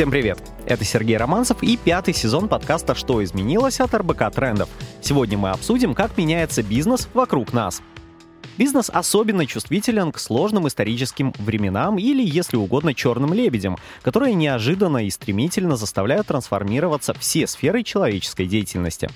Всем привет! Это Сергей Романцев и пятый сезон подкаста «Что изменилось» от РБК Трендов. Сегодня мы обсудим, как меняется бизнес вокруг нас. Бизнес особенно чувствителен к сложным историческим временам или, если угодно, черным лебедям, которые неожиданно и стремительно заставляют трансформироваться все сферы человеческой деятельности.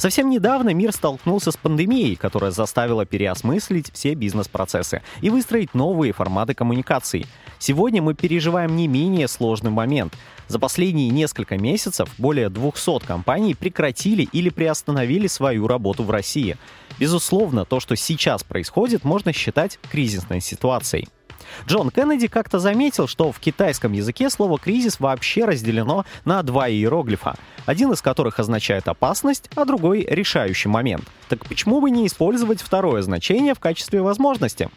Совсем недавно мир столкнулся с пандемией, которая заставила переосмыслить все бизнес-процессы и выстроить новые форматы коммуникаций. Сегодня мы переживаем не менее сложный момент. За последние несколько месяцев более 200 компаний прекратили или приостановили свою работу в России. Безусловно, то, что сейчас происходит, можно считать кризисной ситуацией. Джон Кеннеди как-то заметил, что в китайском языке слово «кризис» вообще разделено на два иероглифа, один из которых означает опасность, а другой — решающий момент. Так почему бы не использовать второе значение в качестве возможности?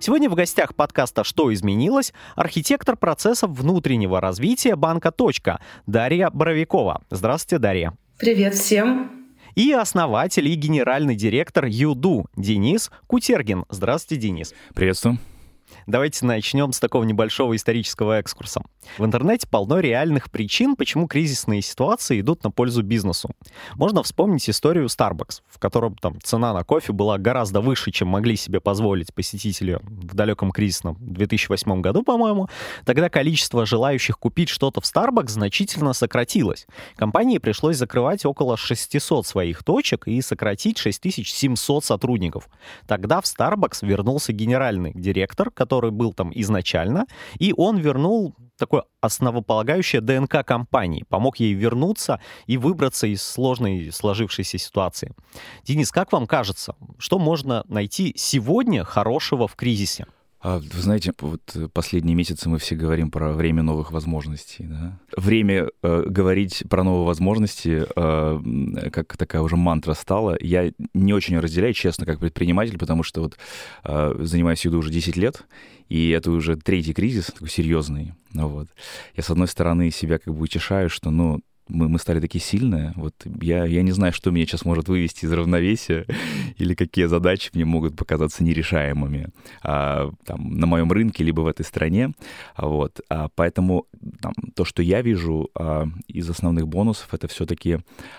Сегодня в гостях подкаста «Что изменилось?» архитектор процессов внутреннего развития банка «Точка» Дарья Боровикова. Здравствуйте, Дарья. Привет всем и основатель и генеральный директор Юду Денис Кутергин. Здравствуйте, Денис. Приветствую. Давайте начнем с такого небольшого исторического экскурса. В интернете полно реальных причин, почему кризисные ситуации идут на пользу бизнесу. Можно вспомнить историю Starbucks, в котором там цена на кофе была гораздо выше, чем могли себе позволить посетители в далеком кризисном 2008 году, по-моему. Тогда количество желающих купить что-то в Starbucks значительно сократилось. Компании пришлось закрывать около 600 своих точек и сократить 6700 сотрудников. Тогда в Starbucks вернулся генеральный директор, который был там изначально, и он вернул такое основополагающее ДНК компании, помог ей вернуться и выбраться из сложной сложившейся ситуации. Денис, как вам кажется, что можно найти сегодня хорошего в кризисе? А, вы знаете, вот последние месяцы мы все говорим про время новых возможностей. Да? Время э, говорить про новые возможности, э, как такая уже мантра стала, я не очень разделяю, честно, как предприниматель, потому что вот э, занимаюсь юдо уже 10 лет, и это уже третий кризис, такой серьезный. Вот. Я, с одной стороны, себя как бы утешаю, что, ну, мы, мы стали такие сильные. Вот я, я не знаю, что меня сейчас может вывести из равновесия или какие задачи мне могут показаться нерешаемыми а, там, на моем рынке либо в этой стране. Вот. А, поэтому там, то, что я вижу а, из основных бонусов, это все-таки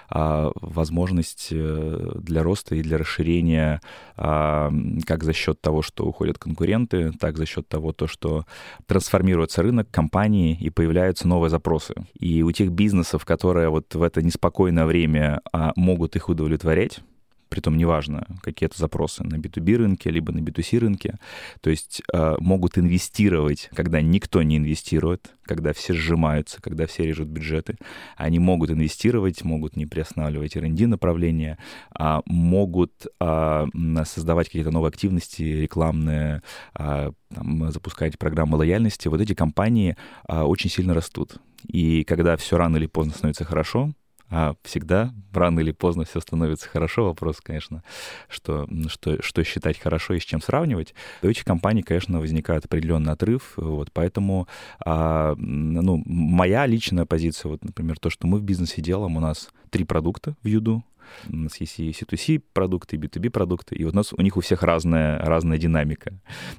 а, возможность э, для роста и для расширения а, как за счет того, что уходят конкуренты, так за счет того, то, что трансформируется рынок, компании и появляются новые запросы. И у тех бизнесов, которые которые вот в это неспокойное время а, могут их удовлетворять, притом неважно, какие это запросы, на B2B рынке, либо на B2C рынке, то есть э, могут инвестировать, когда никто не инвестирует, когда все сжимаются, когда все режут бюджеты, они могут инвестировать, могут не приостанавливать R&D направления, а могут а, создавать какие-то новые активности рекламные, а, там, запускать программы лояльности. Вот эти компании а, очень сильно растут. И когда все рано или поздно становится хорошо, а всегда рано или поздно все становится хорошо. Вопрос, конечно, что, что, что считать хорошо и с чем сравнивать. У этих компаний, конечно, возникает определенный отрыв. Вот, поэтому а, ну, моя личная позиция, вот, например, то, что мы в бизнесе делаем, у нас три продукта в Юду. У нас есть и C2C продукты, и B2B продукты, и вот у нас у них у всех разная, разная динамика.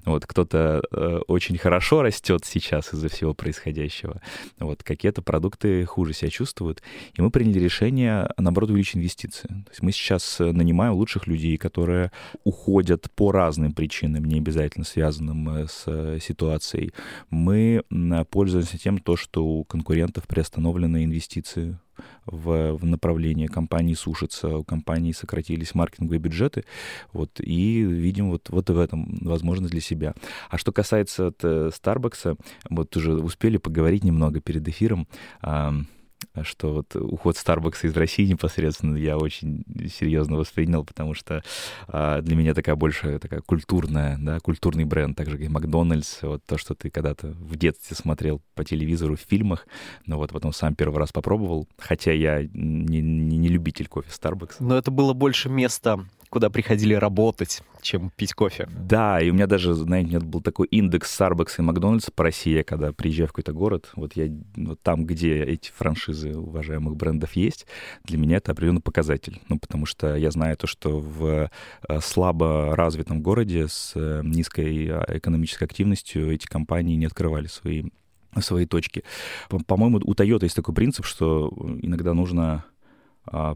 Вот кто-то э, очень хорошо растет сейчас из-за всего происходящего, вот какие-то продукты хуже себя чувствуют, и мы приняли решение, наоборот, увеличить инвестиции. То есть мы сейчас нанимаем лучших людей, которые уходят по разным причинам, не обязательно связанным э, с э, ситуацией. Мы пользуемся тем, то, что у конкурентов приостановлены инвестиции в, в направлении компании сушится, у компании сократились маркетинговые бюджеты, вот, и видим вот, вот в этом возможность для себя. А что касается Starbucks, вот уже успели поговорить немного перед эфиром, что вот уход Starbucks из России непосредственно я очень серьезно воспринял, потому что а, для меня такая больше такая культурная, да, культурный бренд, так же как и Макдональдс, вот то, что ты когда-то в детстве смотрел по телевизору, в фильмах, но вот потом сам первый раз попробовал, хотя я не, не, не любитель кофе Starbucks. Но это было больше место куда приходили работать, чем пить кофе. Да, и у меня даже, знаете, у меня был такой индекс Starbucks и Макдональдс по России, когда приезжаю в какой-то город, вот я вот там, где эти франшизы уважаемых брендов есть, для меня это определенный показатель. Ну, потому что я знаю то, что в э, слабо развитом городе с э, низкой а, экономической активностью эти компании не открывали свои свои точки. По-моему, у Toyota есть такой принцип, что иногда нужно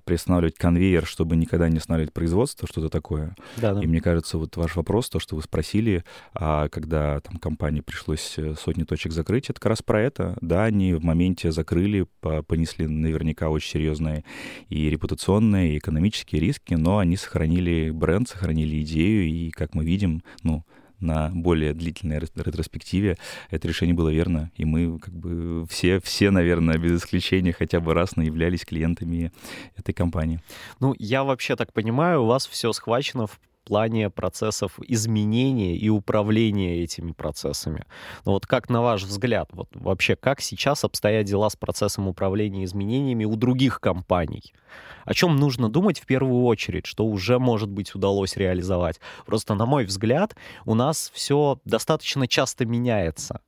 приостанавливать конвейер, чтобы никогда не останавливать производство, что-то такое. Да, да. И мне кажется, вот ваш вопрос, то, что вы спросили, а, когда там компании пришлось э, сотни точек закрыть, это как раз про это. Да, они в моменте закрыли, понесли наверняка очень серьезные и репутационные, и экономические риски, но они сохранили бренд, сохранили идею, и, как мы видим, ну, на более длительной ретроспективе это решение было верно, и мы как бы все, все, наверное, без исключения хотя бы раз являлись клиентами этой компании. Ну, я вообще так понимаю, у вас все схвачено в плане процессов изменения и управления этими процессами. Но вот как на ваш взгляд, вот вообще как сейчас обстоят дела с процессом управления изменениями у других компаний? О чем нужно думать в первую очередь, что уже, может быть, удалось реализовать? Просто, на мой взгляд, у нас все достаточно часто меняется.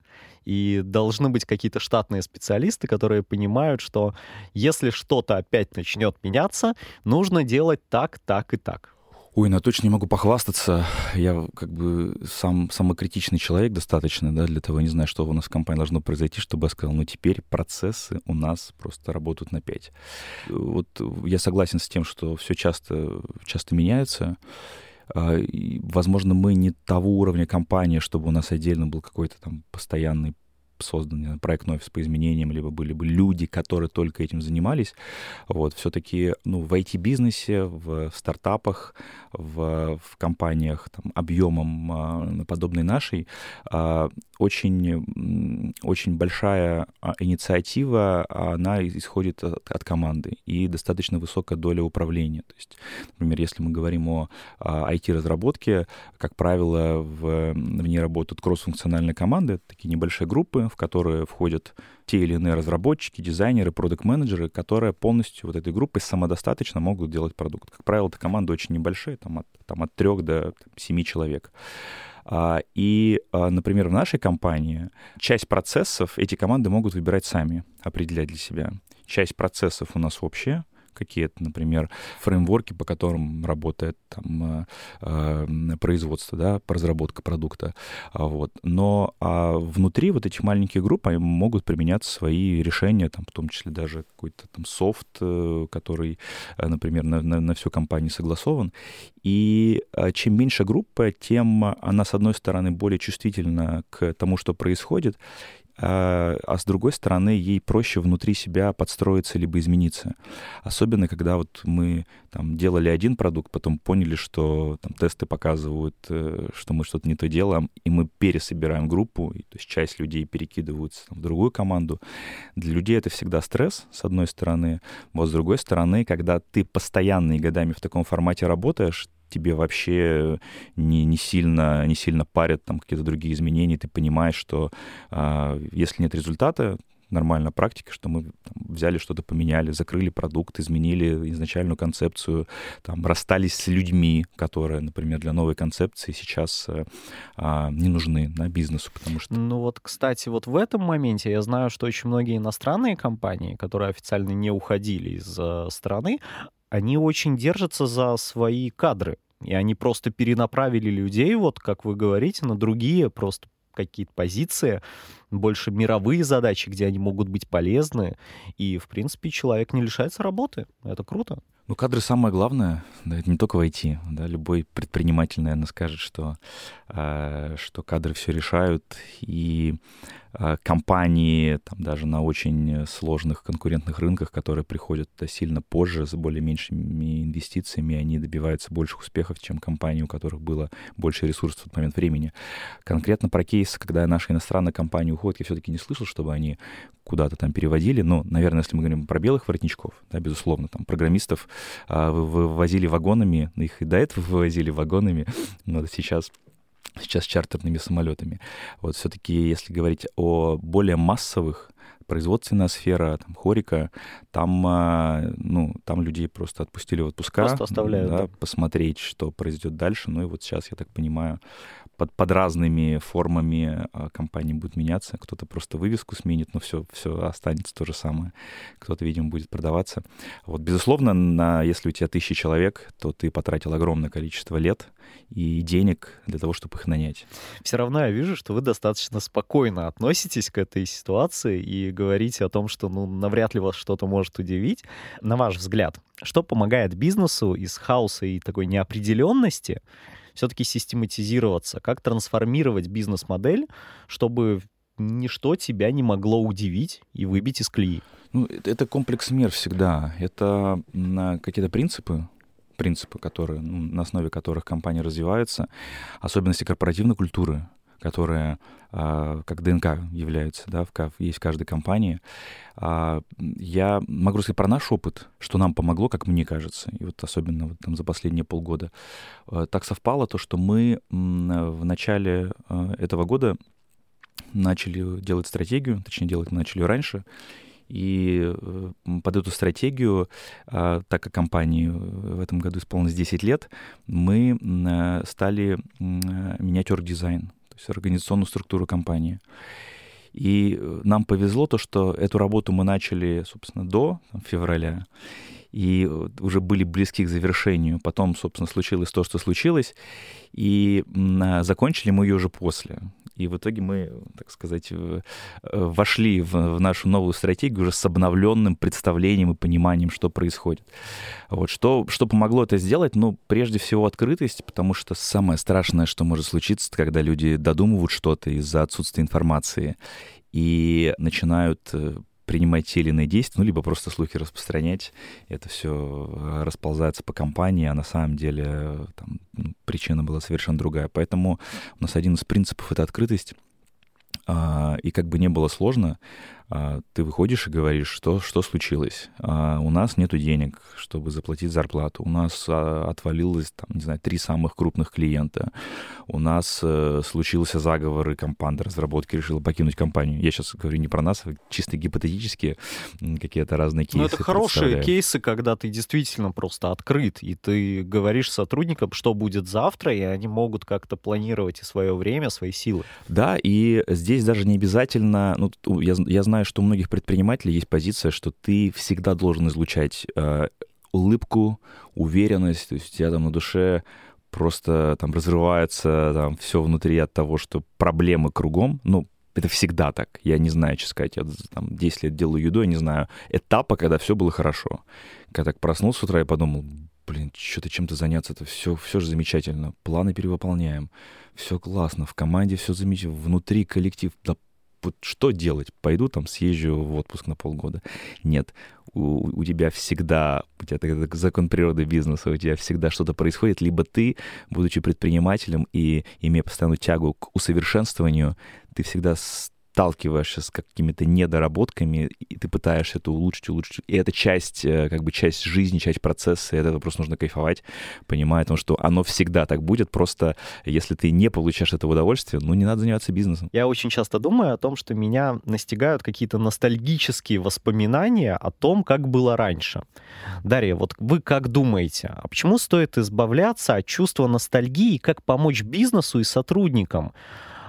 И должны быть какие-то штатные специалисты, которые понимают, что если что-то опять начнет меняться, нужно делать так, так и так. Ой, на точно не могу похвастаться. Я как бы сам самокритичный человек достаточно, да, для того, не знаю, что у нас в компании должно произойти, чтобы я сказал, ну теперь процессы у нас просто работают на 5. Вот я согласен с тем, что все часто, часто меняется. А, возможно, мы не того уровня компании, чтобы у нас отдельно был какой-то там постоянный создан проектный офис по изменениям, либо были бы люди, которые только этим занимались. Вот, все-таки ну, в IT-бизнесе, в стартапах, в, в компаниях там, объемом э, подобной нашей э, очень, очень большая а, инициатива, она исходит от, от команды и достаточно высокая доля управления. То есть, например, если мы говорим о IT-разработке, как правило, в, в ней работают кроссфункциональные команды, такие небольшие группы, в которые входят те или иные разработчики, дизайнеры, продукт-менеджеры, которые полностью вот этой группой самодостаточно могут делать продукт. Как правило, эта команда очень небольшая, там от, там от трех до семи человек. А, и, а, например, в нашей компании часть процессов эти команды могут выбирать сами, определять для себя. Часть процессов у нас общая, какие-то, например, фреймворки, по которым работает там, э, э, производство, да, разработка продукта. А вот. Но а внутри вот этих маленьких групп могут применяться свои решения, там, в том числе даже какой-то там софт, э, который, например, на, на, на всю компанию согласован. И чем меньше группа, тем она, с одной стороны, более чувствительна к тому, что происходит, а, а с другой стороны, ей проще внутри себя подстроиться либо измениться. Особенно, когда вот мы там делали один продукт, потом поняли, что там тесты показывают, э, что мы что-то не то делаем, и мы пересобираем группу, и, то есть часть людей перекидываются там, в другую команду. Для людей это всегда стресс, с одной стороны. Вот с другой стороны, когда ты постоянно и годами в таком формате работаешь, тебе вообще не, не, сильно, не сильно парят там какие-то другие изменения, ты понимаешь, что э, если нет результата, нормальная практика, что мы там, взяли что-то, поменяли, закрыли продукт, изменили изначальную концепцию, там, расстались с людьми, которые, например, для новой концепции сейчас э, э, не нужны на бизнесу, потому что... Ну вот, кстати, вот в этом моменте я знаю, что очень многие иностранные компании, которые официально не уходили из э, страны, они очень держатся за свои кадры. И они просто перенаправили людей, вот как вы говорите, на другие просто какие-то позиции, больше мировые задачи, где они могут быть полезны. И, в принципе, человек не лишается работы. Это круто. Ну, кадры самое главное, да, это не только в IT, да, любой предприниматель, наверное, скажет, что, э, что кадры все решают, и э, компании, там, даже на очень сложных конкурентных рынках, которые приходят сильно позже, с более меньшими инвестициями, они добиваются больших успехов, чем компании, у которых было больше ресурсов в тот момент времени. Конкретно про кейс, когда наши иностранные компании уходят, я все-таки не слышал, чтобы они куда-то там переводили. Ну, наверное, если мы говорим про белых воротничков, да, безусловно, там программистов вывозили вагонами, их и до этого вывозили вагонами, но сейчас сейчас сейчас чартерными самолетами. Вот все-таки, если говорить о более массовых производственная сфера, там, хорика, там, а, ну, там людей просто отпустили в отпуска. Просто оставляют, да, да. Посмотреть, что произойдет дальше. Ну и вот сейчас, я так понимаю, под, под разными формами а, компании будет меняться. Кто-то просто вывеску сменит, но все, все останется то же самое. Кто-то, видимо, будет продаваться. Вот, безусловно, на, если у тебя тысячи человек, то ты потратил огромное количество лет и денег для того, чтобы их нанять. Все равно я вижу, что вы достаточно спокойно относитесь к этой ситуации и говорите о том, что ну, навряд ли вас что-то может удивить. На ваш взгляд, что помогает бизнесу из хаоса и такой неопределенности все-таки систематизироваться, как трансформировать бизнес-модель, чтобы ничто тебя не могло удивить и выбить из колеи. Ну, это комплекс мер всегда. Это какие-то принципы, принципы, которые, ну, на основе которых компания развивается, особенности корпоративной культуры, которая э, как ДНК является, да, есть в каждой компании. Э, я могу сказать про наш опыт, что нам помогло, как мне кажется, и вот особенно вот там за последние полгода. Э, так совпало то, что мы э, в начале э, этого года начали делать стратегию, точнее делать мы начали раньше, и э, под эту стратегию, а, так как компании в этом году исполнилось 10 лет, мы э, стали менять орг-дизайн, то есть организационную структуру компании. И э, нам повезло то, что эту работу мы начали, собственно, до там, февраля, и уже были близки к завершению. Потом, собственно, случилось то, что случилось, и а, закончили мы ее уже после. И в итоге мы, так сказать, э, вошли в, в нашу новую стратегию уже с обновленным представлением и пониманием, что происходит. Вот что, что помогло это сделать? Ну, прежде всего, открытость, потому что самое страшное, что может случиться, когда люди додумывают что-то из-за отсутствия информации и начинают э, принимать те или иные действия, ну, либо просто слухи распространять. Это все э, расползается по компании, а на самом деле там, ну, причина была совершенно другая. Поэтому у нас один из принципов — это открытость. А, и как бы не было сложно, ты выходишь и говоришь, что, что случилось. А, у нас нет денег, чтобы заплатить зарплату. У нас а, отвалилось, там, не знаю, три самых крупных клиента. У нас э, случился заговор, и компания разработки решила покинуть компанию. Я сейчас говорю не про нас, а чисто гипотетически какие-то разные кейсы. Но это хорошие кейсы, когда ты действительно просто открыт, и ты говоришь сотрудникам, что будет завтра, и они могут как-то планировать и свое время, свои силы. Да, и здесь даже не обязательно, ну, я, я знаю, знаю, что у многих предпринимателей есть позиция, что ты всегда должен излучать э, улыбку, уверенность, то есть у тебя там на душе просто там разрывается там все внутри от того, что проблемы кругом, ну, это всегда так. Я не знаю, что сказать. Я там 10 лет делаю еду, я не знаю этапа, когда все было хорошо. Когда так проснулся с утра и подумал, блин, что-то чем-то заняться, это все, все же замечательно. Планы перевыполняем. Все классно. В команде все замечательно. Внутри коллектив. Да вот что делать? Пойду там съезжу в отпуск на полгода. Нет, у, у тебя всегда, у тебя это закон природы бизнеса, у тебя всегда что-то происходит, либо ты, будучи предпринимателем и имея постоянную тягу к усовершенствованию, ты всегда сталкиваешься с какими-то недоработками, и ты пытаешься это улучшить, улучшить. И это часть, э, как бы часть жизни, часть процесса, и этого просто нужно кайфовать, понимая о том, что оно всегда так будет, просто если ты не получаешь это удовольствие, ну, не надо заниматься бизнесом. Я очень часто думаю о том, что меня настигают какие-то ностальгические воспоминания о том, как было раньше. Дарья, вот вы как думаете, а почему стоит избавляться от чувства ностальгии, как помочь бизнесу и сотрудникам?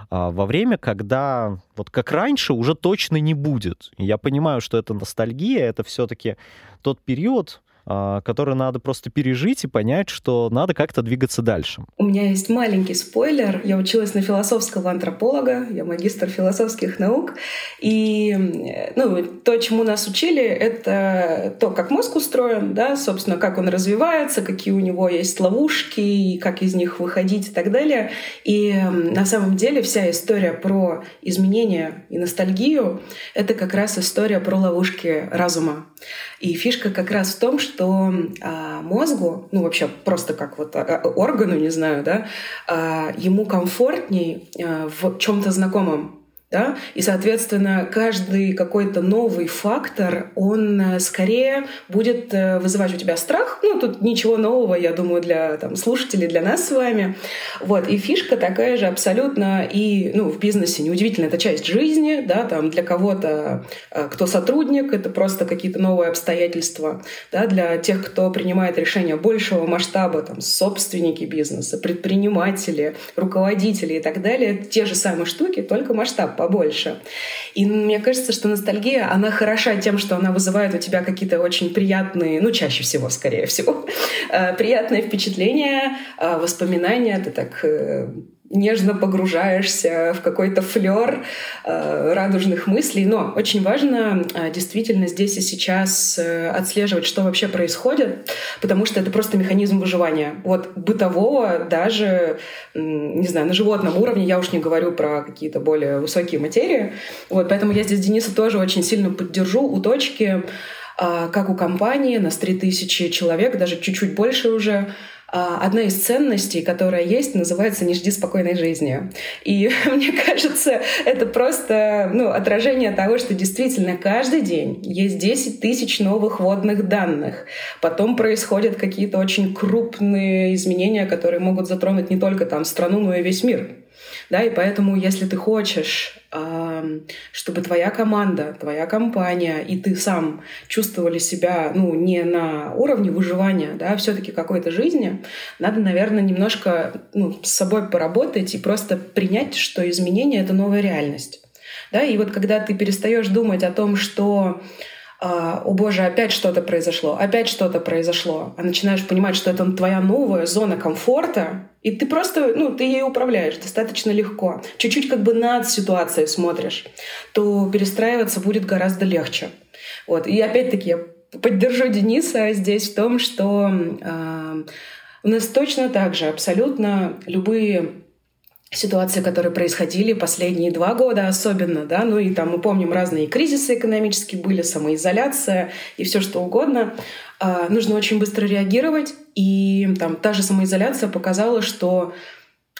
А, во время, когда вот как раньше уже точно не будет. Я понимаю, что это ностальгия, это все-таки тот период, который надо просто пережить и понять, что надо как-то двигаться дальше. У меня есть маленький спойлер. Я училась на философского антрополога, я магистр философских наук. И ну, то, чему нас учили, это то, как мозг устроен, да, собственно, как он развивается, какие у него есть ловушки, и как из них выходить и так далее. И на самом деле вся история про изменения и ностальгию — это как раз история про ловушки разума. И фишка как раз в том, что а, мозгу, ну вообще просто как вот а, органу, не знаю, да, а, ему комфортней а, в чем-то знакомом. Да? И, соответственно, каждый какой-то новый фактор, он э, скорее будет э, вызывать у тебя страх. Ну, тут ничего нового, я думаю, для там, слушателей, для нас с вами. Вот. И фишка такая же абсолютно и ну, в бизнесе неудивительно, это часть жизни, да, там для кого-то, э, кто сотрудник, это просто какие-то новые обстоятельства. Да, для тех, кто принимает решения большего масштаба, там, собственники бизнеса, предприниматели, руководители и так далее, те же самые штуки, только масштаб побольше. И мне кажется, что ностальгия, она хороша тем, что она вызывает у тебя какие-то очень приятные, ну, чаще всего, скорее всего, э, приятные впечатления, э, воспоминания. Ты так э, нежно погружаешься в какой-то флер э, радужных мыслей. Но очень важно э, действительно здесь и сейчас э, отслеживать, что вообще происходит, потому что это просто механизм выживания. Вот бытового даже, не знаю, на животном уровне, я уж не говорю про какие-то более высокие материи. Вот, поэтому я здесь Дениса тоже очень сильно поддержу у точки, э, как у компании, нас 3000 человек, даже чуть-чуть больше уже, одна из ценностей, которая есть, называется «Не жди спокойной жизни». И мне кажется, это просто ну, отражение того, что действительно каждый день есть 10 тысяч новых водных данных. Потом происходят какие-то очень крупные изменения, которые могут затронуть не только там страну, но и весь мир. Да, и поэтому, если ты хочешь, чтобы твоя команда, твоя компания и ты сам чувствовали себя, ну, не на уровне выживания, да, все-таки какой-то жизни, надо, наверное, немножко ну, с собой поработать и просто принять, что изменение — это новая реальность. Да, и вот когда ты перестаешь думать о том, что о боже, опять что-то произошло, опять что-то произошло, а начинаешь понимать, что это твоя новая зона комфорта, и ты просто, ну, ты ей управляешь достаточно легко. Чуть-чуть как бы над ситуацией смотришь, то перестраиваться будет гораздо легче. Вот. И опять-таки я поддержу Дениса здесь в том, что э, у нас точно так же абсолютно любые ситуации, которые происходили последние два года особенно, да, ну и там мы помним разные кризисы экономические были, самоизоляция и все что угодно. А, нужно очень быстро реагировать, и там та же самоизоляция показала, что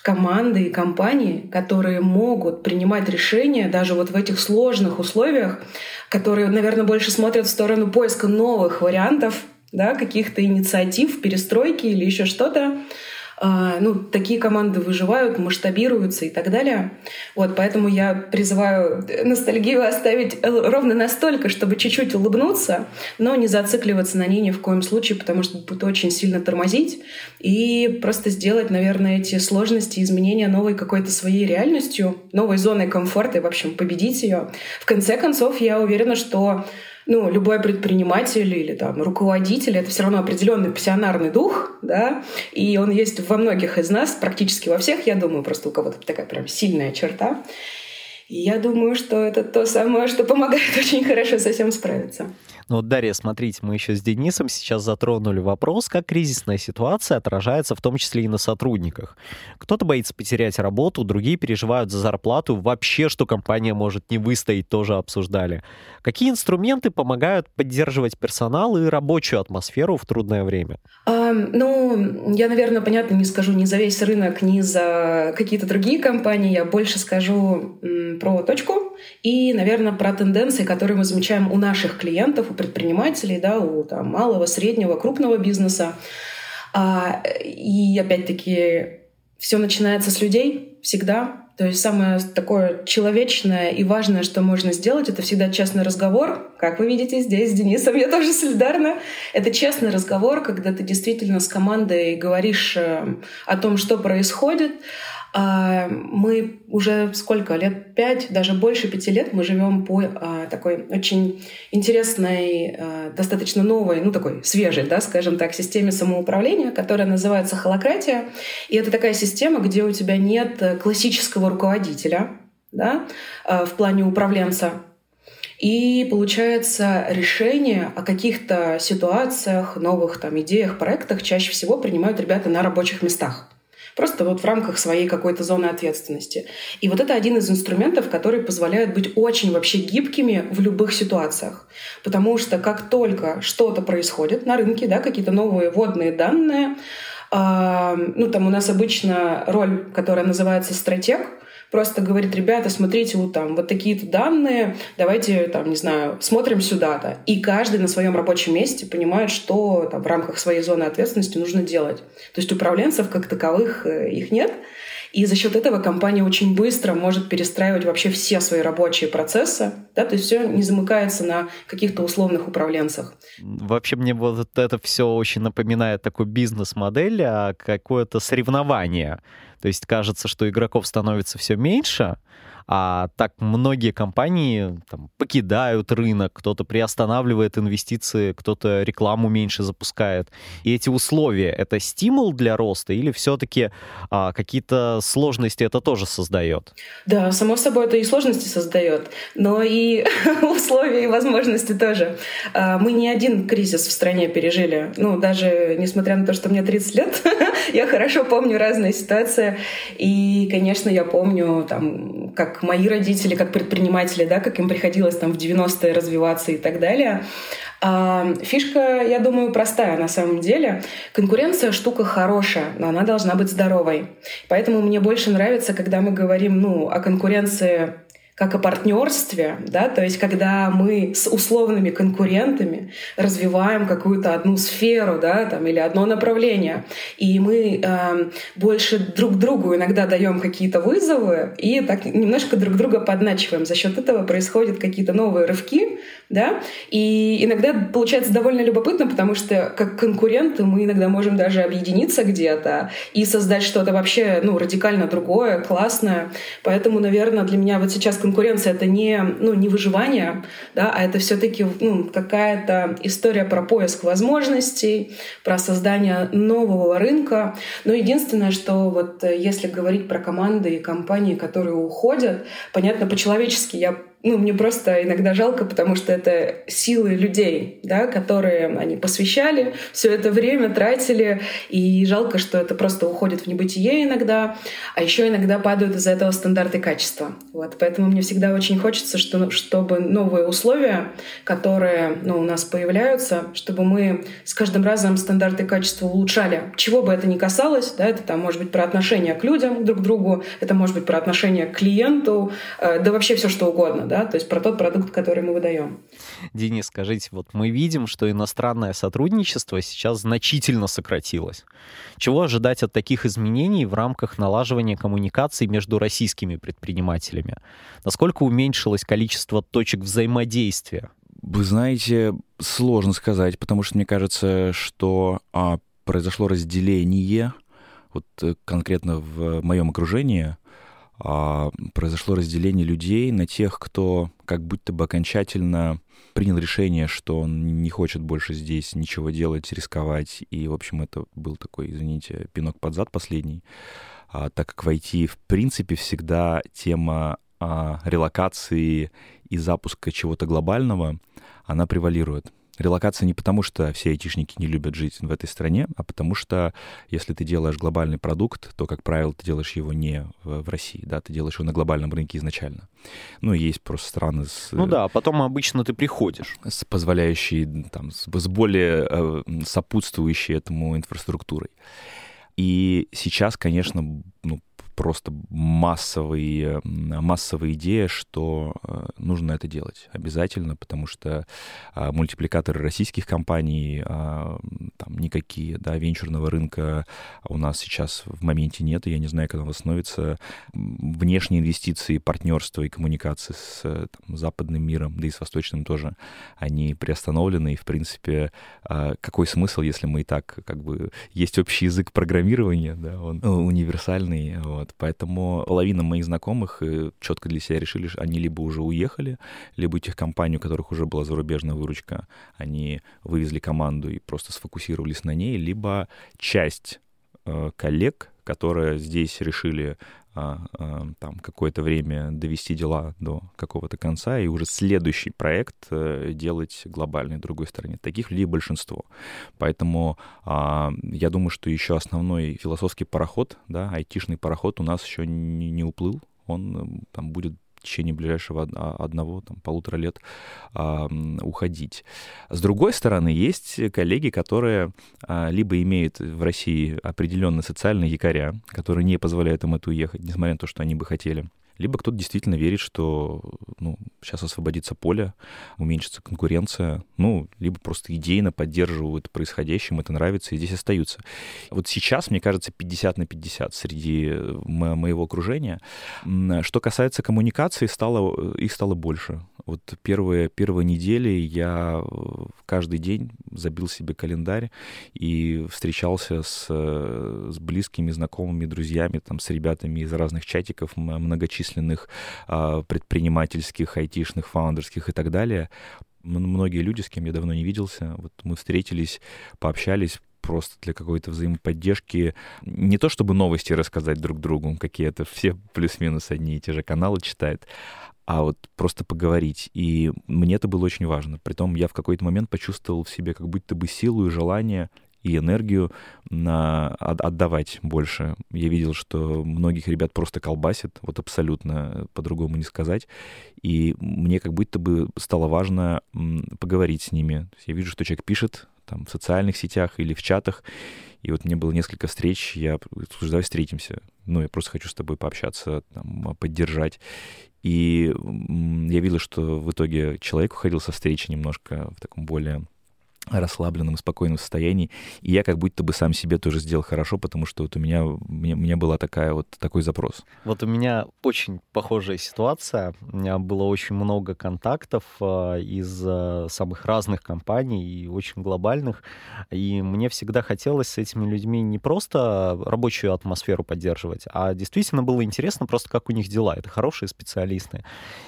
команды и компании, которые могут принимать решения даже вот в этих сложных условиях, которые, наверное, больше смотрят в сторону поиска новых вариантов, да, каких-то инициатив, перестройки или еще что-то, ну, такие команды выживают, масштабируются и так далее. Вот, поэтому я призываю ностальгию оставить ровно настолько, чтобы чуть-чуть улыбнуться, но не зацикливаться на ней ни в коем случае, потому что будет очень сильно тормозить и просто сделать, наверное, эти сложности, изменения новой какой-то своей реальностью, новой зоной комфорта и, в общем, победить ее. В конце концов, я уверена, что ну, любой предприниматель или там руководитель — это все равно определенный пассионарный дух, да, и он есть во многих из нас, практически во всех, я думаю, просто у кого-то такая прям сильная черта. И я думаю, что это то самое, что помогает очень хорошо со всем справиться. Ну вот, Дарья, смотрите, мы еще с Денисом сейчас затронули вопрос, как кризисная ситуация отражается в том числе и на сотрудниках. Кто-то боится потерять работу, другие переживают за зарплату, вообще, что компания может не выстоять, тоже обсуждали. Какие инструменты помогают поддерживать персонал и рабочую атмосферу в трудное время? А, ну, я, наверное, понятно не скажу ни за весь рынок, ни за какие-то другие компании. Я больше скажу м, про точку и, наверное, про тенденции, которые мы замечаем у наших клиентов, у предпринимателей, да, у там, малого, среднего, крупного бизнеса. А, и опять-таки все начинается с людей всегда. То есть самое такое человечное и важное, что можно сделать, это всегда честный разговор. Как вы видите здесь с Денисом, я тоже солидарна. Это честный разговор, когда ты действительно с командой говоришь э, о том, что происходит, мы уже сколько лет? Пять, даже больше пяти лет мы живем по а, такой очень интересной, а, достаточно новой, ну такой свежей, да, скажем так, системе самоуправления, которая называется холократия. И это такая система, где у тебя нет классического руководителя, да, в плане управленца, и получается решение о каких-то ситуациях, новых там идеях, проектах чаще всего принимают ребята на рабочих местах просто вот в рамках своей какой-то зоны ответственности. И вот это один из инструментов, который позволяет быть очень вообще гибкими в любых ситуациях. Потому что как только что-то происходит на рынке, да, какие-то новые водные данные, Ну, там у нас обычно роль, которая называется стратег, просто говорит, ребята, смотрите, вот там вот такие-то данные, давайте, там, не знаю, смотрим сюда-то. И каждый на своем рабочем месте понимает, что там в рамках своей зоны ответственности нужно делать. То есть управленцев как таковых э, их нет, и за счет этого компания очень быстро может перестраивать вообще все свои рабочие процессы, да, то есть все не замыкается на каких-то условных управленцах. Вообще мне вот это все очень напоминает такой бизнес-модель, а какое-то соревнование. То есть кажется, что игроков становится все меньше, а так многие компании там, покидают рынок, кто-то приостанавливает инвестиции, кто-то рекламу меньше запускает. И эти условия — это стимул для роста или все-таки а, какие-то сложности это тоже создает? Да, само собой, это и сложности создает, но и условия и возможности тоже. А, мы не один кризис в стране пережили. Ну, даже несмотря на то, что мне 30 лет, я хорошо помню разные ситуации. И, конечно, я помню, там, как мои родители, как предприниматели, да, как им приходилось там в 90-е развиваться и так далее. А, фишка, я думаю, простая на самом деле. Конкуренция штука хорошая, но она должна быть здоровой. Поэтому мне больше нравится, когда мы говорим ну, о конкуренции как о партнерстве, да, то есть когда мы с условными конкурентами развиваем какую-то одну сферу, да, там, или одно направление, и мы э, больше друг другу иногда даем какие-то вызовы и так немножко друг друга подначиваем. За счет этого происходят какие-то новые рывки, да, и иногда получается довольно любопытно, потому что как конкуренты мы иногда можем даже объединиться где-то и создать что-то вообще, ну, радикально другое, классное. Поэтому, наверное, для меня вот сейчас конкуренция — это не, ну, не выживание, да, а это все таки ну, какая-то история про поиск возможностей, про создание нового рынка. Но единственное, что вот э, если говорить про команды и компании, которые уходят, понятно, по-человечески я ну, мне просто иногда жалко, потому что это силы людей, да, которые они посвящали, все это время тратили, и жалко, что это просто уходит в небытие иногда, а еще иногда падают из-за этого стандарты качества. Вот, поэтому мне всегда очень хочется, что, чтобы новые условия, которые ну, у нас появляются, чтобы мы с каждым разом стандарты качества улучшали. Чего бы это ни касалось, да, это там может быть про отношения к людям друг к другу, это может быть про отношения к клиенту, э, да вообще все что угодно да, то есть про тот продукт, который мы выдаем. Денис, скажите, вот мы видим, что иностранное сотрудничество сейчас значительно сократилось. Чего ожидать от таких изменений в рамках налаживания коммуникаций между российскими предпринимателями? Насколько уменьшилось количество точек взаимодействия? Вы знаете, сложно сказать, потому что мне кажется, что а, произошло разделение вот э, конкретно в моем окружении произошло разделение людей на тех, кто как будто бы окончательно принял решение, что он не хочет больше здесь ничего делать, рисковать. И, в общем, это был такой, извините, пинок под зад последний. А, так как в IT, в принципе, всегда тема а, релокации и запуска чего-то глобального, она превалирует. Релокация не потому, что все айтишники не любят жить в этой стране, а потому что если ты делаешь глобальный продукт, то, как правило, ты делаешь его не в, России, да, ты делаешь его на глобальном рынке изначально. Ну, есть просто страны с... Ну да, потом обычно ты приходишь. С позволяющей, там, с, с более э, сопутствующей этому инфраструктурой. И сейчас, конечно, ну, просто массовый, массовая идея, что э, нужно это делать обязательно, потому что а, мультипликаторы российских компаний а, там никакие, да, венчурного рынка у нас сейчас в моменте нет, и я не знаю, когда он восстановится. Внешние инвестиции, партнерство и коммуникации с там, западным миром, да и с восточным тоже, они приостановлены, и, в принципе, а, какой смысл, если мы и так, как бы, есть общий язык программирования, да, он универсальный, вот, вот, поэтому половина моих знакомых э, четко для себя решили, что они либо уже уехали, либо тех компаний, у которых уже была зарубежная выручка, они вывезли команду и просто сфокусировались на ней, либо часть э, коллег, которые здесь решили а, а, там какое-то время довести дела до какого-то конца и уже следующий проект а, делать глобальный другой стороне. Таких людей большинство. Поэтому а, я думаю, что еще основной философский пароход, да, айтишный пароход у нас еще не, не уплыл. Он там будет течение ближайшего одного, там, полутора лет а, уходить. С другой стороны, есть коллеги, которые а, либо имеют в России определенные социальные якоря, которые не позволяют им это уехать, несмотря на то, что они бы хотели, либо кто-то действительно верит, что ну, сейчас освободится поле, уменьшится конкуренция, ну, либо просто идейно поддерживают происходящим, это нравится, и здесь остаются. Вот сейчас, мне кажется, 50 на 50 среди мо- моего окружения. Что касается коммуникации, стало, их стало больше. Вот первые, первые недели я каждый день забил себе календарь и встречался с, с близкими, знакомыми, друзьями, там, с ребятами из разных чатиков многочисленных многочисленных а, предпринимательских, айтишных, фаундерских и так далее. Многие люди, с кем я давно не виделся, вот мы встретились, пообщались, просто для какой-то взаимоподдержки. Не то чтобы новости рассказать друг другу, какие-то все плюс-минус одни и те же каналы читают, а вот просто поговорить. И мне это было очень важно. Притом я в какой-то момент почувствовал в себе как будто бы силу и желание и энергию на, отдавать больше. Я видел, что многих ребят просто колбасит, вот абсолютно по-другому не сказать. И мне как будто бы стало важно поговорить с ними. Я вижу, что человек пишет там в социальных сетях или в чатах, и вот мне было несколько встреч, я слушай, давай встретимся. Ну, я просто хочу с тобой пообщаться, там, поддержать. И я видел, что в итоге человек уходил со встречи немножко в таком более расслабленном, спокойном состоянии. И я как будто бы сам себе тоже сделал хорошо, потому что вот у меня, у меня, у меня была такая вот такой запрос. Вот у меня очень похожая ситуация. У меня было очень много контактов э, из э, самых разных компаний и очень глобальных. И мне всегда хотелось с этими людьми не просто рабочую атмосферу поддерживать, а действительно было интересно просто, как у них дела. Это хорошие специалисты.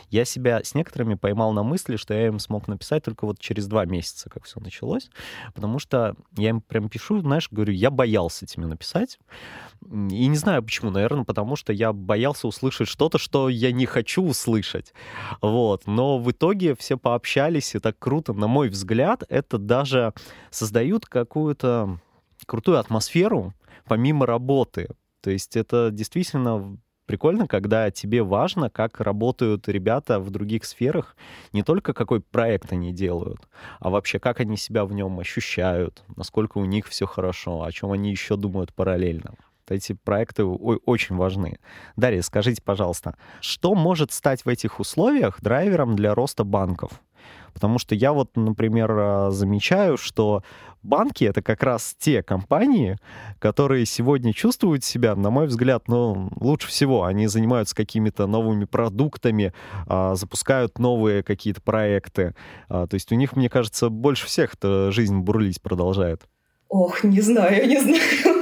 Я себя с некоторыми поймал на мысли, что я им смог написать только вот через два месяца, как все началось началось, потому что я им прям пишу, знаешь, говорю, я боялся тебе написать, и не знаю почему, наверное, потому что я боялся услышать что-то, что я не хочу услышать. Вот. Но в итоге все пообщались, и так круто, на мой взгляд, это даже создают какую-то крутую атмосферу помимо работы. То есть это действительно прикольно, когда тебе важно, как работают ребята в других сферах, не только какой проект они делают, а вообще как они себя в нем ощущают, насколько у них все хорошо, о чем они еще думают параллельно. Эти проекты очень важны. Дарья, скажите, пожалуйста, что может стать в этих условиях драйвером для роста банков? Потому что я вот, например, а, замечаю, что банки — это как раз те компании, которые сегодня чувствуют себя, на мой взгляд, ну, лучше всего. Они занимаются какими-то новыми продуктами, а, запускают новые какие-то проекты. А, то есть у них, мне кажется, больше всех жизнь бурлить продолжает. Ох, не знаю, не знаю.